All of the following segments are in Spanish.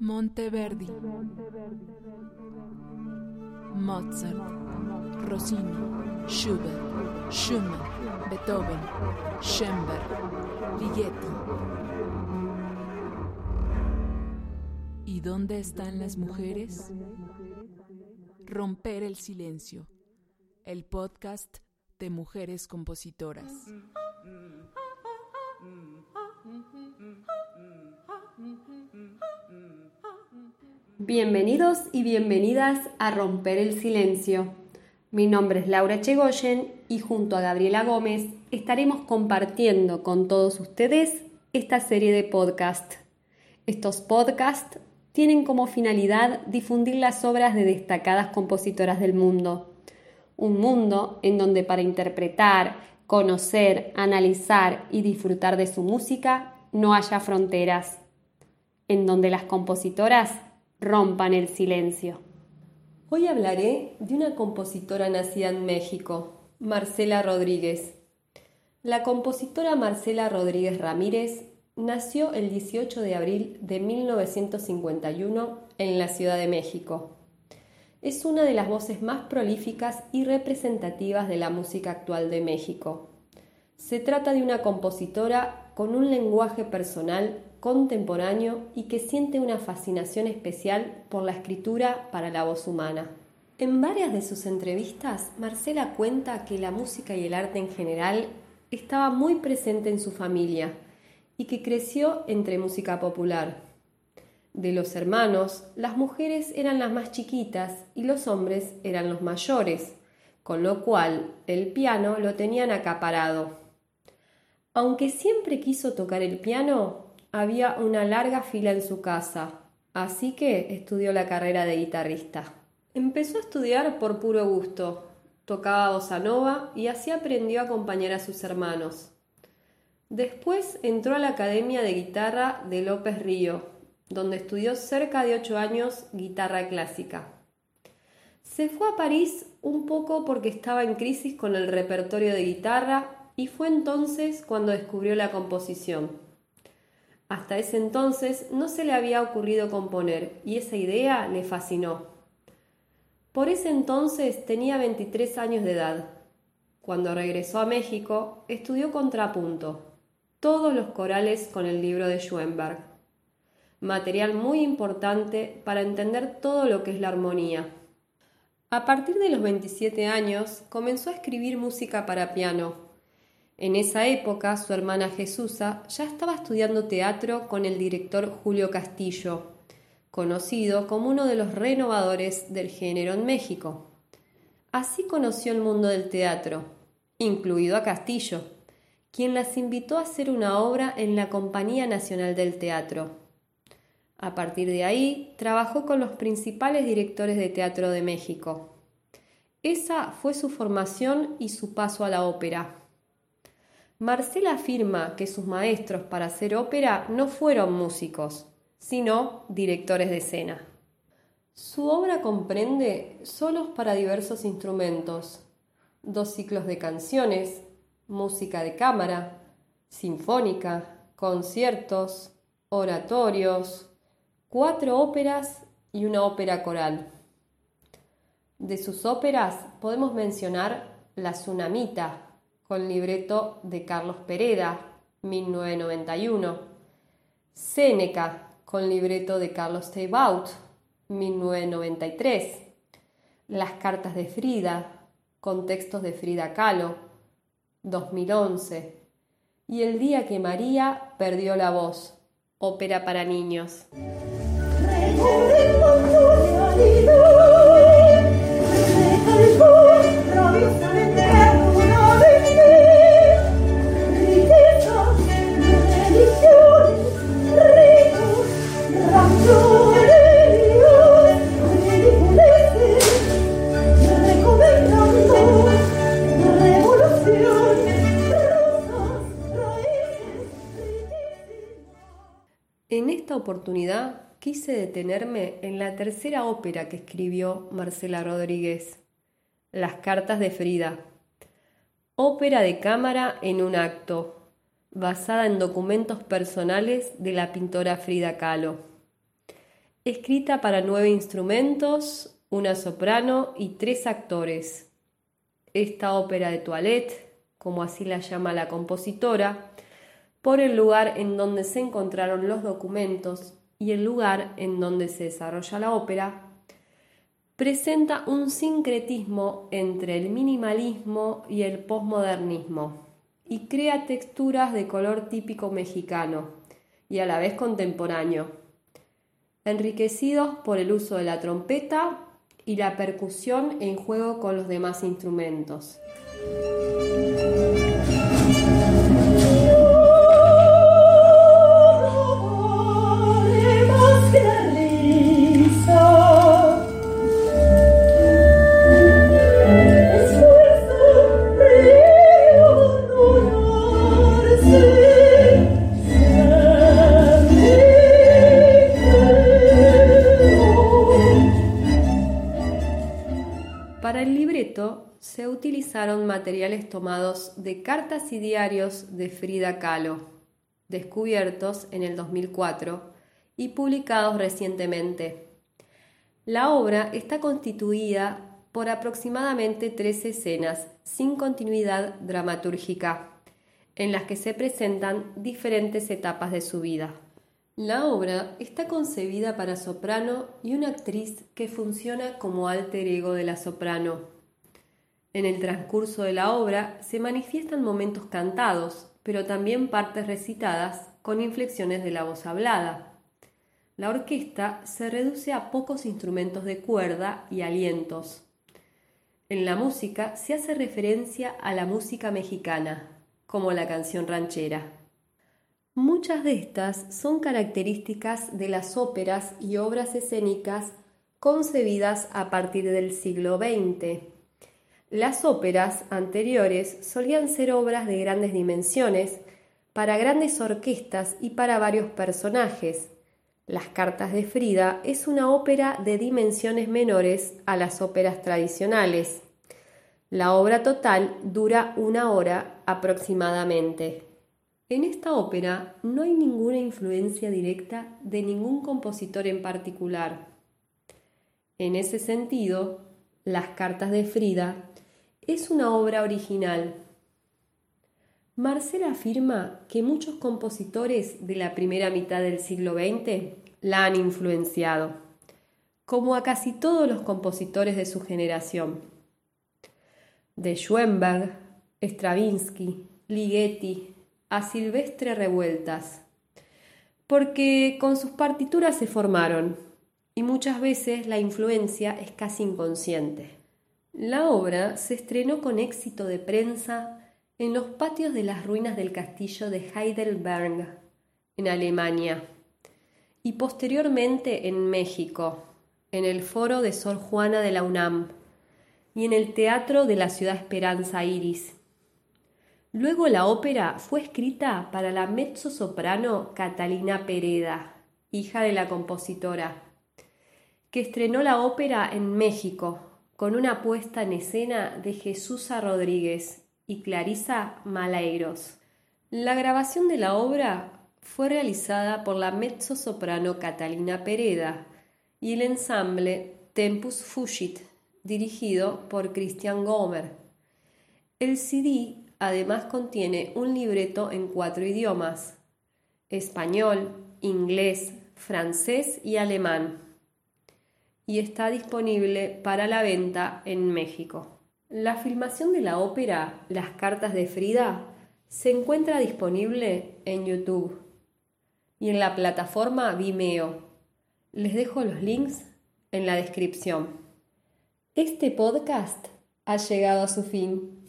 Monteverdi, Mozart, Rossini, Schubert, Schumann, Beethoven, Schoenberg, Ligeti. ¿Y dónde están las mujeres? Romper el silencio, el podcast de mujeres compositoras. Bienvenidos y bienvenidas a Romper el Silencio. Mi nombre es Laura Chegoyen y junto a Gabriela Gómez estaremos compartiendo con todos ustedes esta serie de podcast. Estos podcasts tienen como finalidad difundir las obras de destacadas compositoras del mundo. Un mundo en donde para interpretar, conocer, analizar y disfrutar de su música no haya fronteras. En donde las compositoras rompan el silencio. Hoy hablaré de una compositora nacida en México, Marcela Rodríguez. La compositora Marcela Rodríguez Ramírez nació el 18 de abril de 1951 en la Ciudad de México. Es una de las voces más prolíficas y representativas de la música actual de México. Se trata de una compositora con un lenguaje personal contemporáneo y que siente una fascinación especial por la escritura para la voz humana. En varias de sus entrevistas, Marcela cuenta que la música y el arte en general estaba muy presente en su familia y que creció entre música popular. De los hermanos, las mujeres eran las más chiquitas y los hombres eran los mayores, con lo cual el piano lo tenían acaparado. Aunque siempre quiso tocar el piano, había una larga fila en su casa, así que estudió la carrera de guitarrista. Empezó a estudiar por puro gusto, tocaba bossa nova y así aprendió a acompañar a sus hermanos. Después entró a la Academia de Guitarra de López Río, donde estudió cerca de ocho años guitarra clásica. Se fue a París un poco porque estaba en crisis con el repertorio de guitarra y fue entonces cuando descubrió la composición. Hasta ese entonces no se le había ocurrido componer y esa idea le fascinó. Por ese entonces tenía 23 años de edad. Cuando regresó a México, estudió contrapunto, todos los corales con el libro de Schoenberg. Material muy importante para entender todo lo que es la armonía. A partir de los 27 años comenzó a escribir música para piano, en esa época, su hermana Jesusa ya estaba estudiando teatro con el director Julio Castillo, conocido como uno de los renovadores del género en México. Así conoció el mundo del teatro, incluido a Castillo, quien las invitó a hacer una obra en la Compañía Nacional del Teatro. A partir de ahí, trabajó con los principales directores de teatro de México. Esa fue su formación y su paso a la ópera. Marcela afirma que sus maestros para hacer ópera no fueron músicos, sino directores de escena. Su obra comprende solos para diversos instrumentos, dos ciclos de canciones, música de cámara, sinfónica, conciertos, oratorios, cuatro óperas y una ópera coral. De sus óperas podemos mencionar La Tsunamita, con libreto de Carlos Pereda, 1991. Séneca, con libreto de Carlos Teibaut, 1993. Las cartas de Frida, con textos de Frida Kahlo, 2011. Y El día que María perdió la voz, ópera para niños. En esta oportunidad quise detenerme en la tercera ópera que escribió Marcela Rodríguez, Las cartas de Frida. Ópera de cámara en un acto, basada en documentos personales de la pintora Frida Kahlo. escrita para nueve instrumentos, una soprano y tres actores. Esta ópera de toilette, como así la llama la compositora, por el lugar en donde se encontraron los documentos y el lugar en donde se desarrolla la ópera, presenta un sincretismo entre el minimalismo y el posmodernismo y crea texturas de color típico mexicano y a la vez contemporáneo, enriquecidos por el uso de la trompeta y la percusión en juego con los demás instrumentos. Utilizaron materiales tomados de cartas y diarios de Frida Kahlo, descubiertos en el 2004 y publicados recientemente. La obra está constituida por aproximadamente tres escenas sin continuidad dramatúrgica, en las que se presentan diferentes etapas de su vida. La obra está concebida para soprano y una actriz que funciona como alter ego de la soprano. En el transcurso de la obra se manifiestan momentos cantados, pero también partes recitadas con inflexiones de la voz hablada. La orquesta se reduce a pocos instrumentos de cuerda y alientos. En la música se hace referencia a la música mexicana, como la canción ranchera. Muchas de estas son características de las óperas y obras escénicas concebidas a partir del siglo XX las óperas anteriores solían ser obras de grandes dimensiones, para grandes orquestas y para varios personajes. Las Cartas de Frida es una ópera de dimensiones menores a las óperas tradicionales. La obra total dura una hora aproximadamente. En esta ópera no hay ninguna influencia directa de ningún compositor en particular. En ese sentido, las cartas de Frida es una obra original. Marcel afirma que muchos compositores de la primera mitad del siglo XX la han influenciado, como a casi todos los compositores de su generación. De Schoenberg, Stravinsky, Ligeti, a Silvestre Revueltas, porque con sus partituras se formaron y muchas veces la influencia es casi inconsciente. La obra se estrenó con éxito de prensa en los patios de las ruinas del castillo de Heidelberg, en Alemania, y posteriormente en México, en el foro de Sor Juana de la UNAM y en el Teatro de la Ciudad Esperanza Iris. Luego la ópera fue escrita para la mezzo-soprano Catalina Pereda, hija de la compositora, que estrenó la ópera en México con una puesta en escena de Jesús Rodríguez y Clarisa Malairos. La grabación de la obra fue realizada por la mezzo-soprano Catalina Pereda y el ensamble Tempus Fugit, dirigido por Christian Gomer. El CD además contiene un libreto en cuatro idiomas, español, inglés, francés y alemán y está disponible para la venta en México. La filmación de la ópera Las cartas de Frida se encuentra disponible en YouTube y en la plataforma Vimeo. Les dejo los links en la descripción. Este podcast ha llegado a su fin.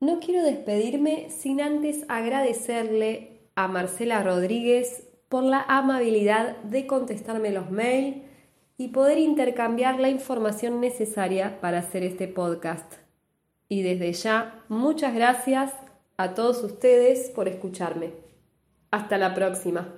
No quiero despedirme sin antes agradecerle a Marcela Rodríguez por la amabilidad de contestarme los mails y poder intercambiar la información necesaria para hacer este podcast. Y desde ya, muchas gracias a todos ustedes por escucharme. Hasta la próxima.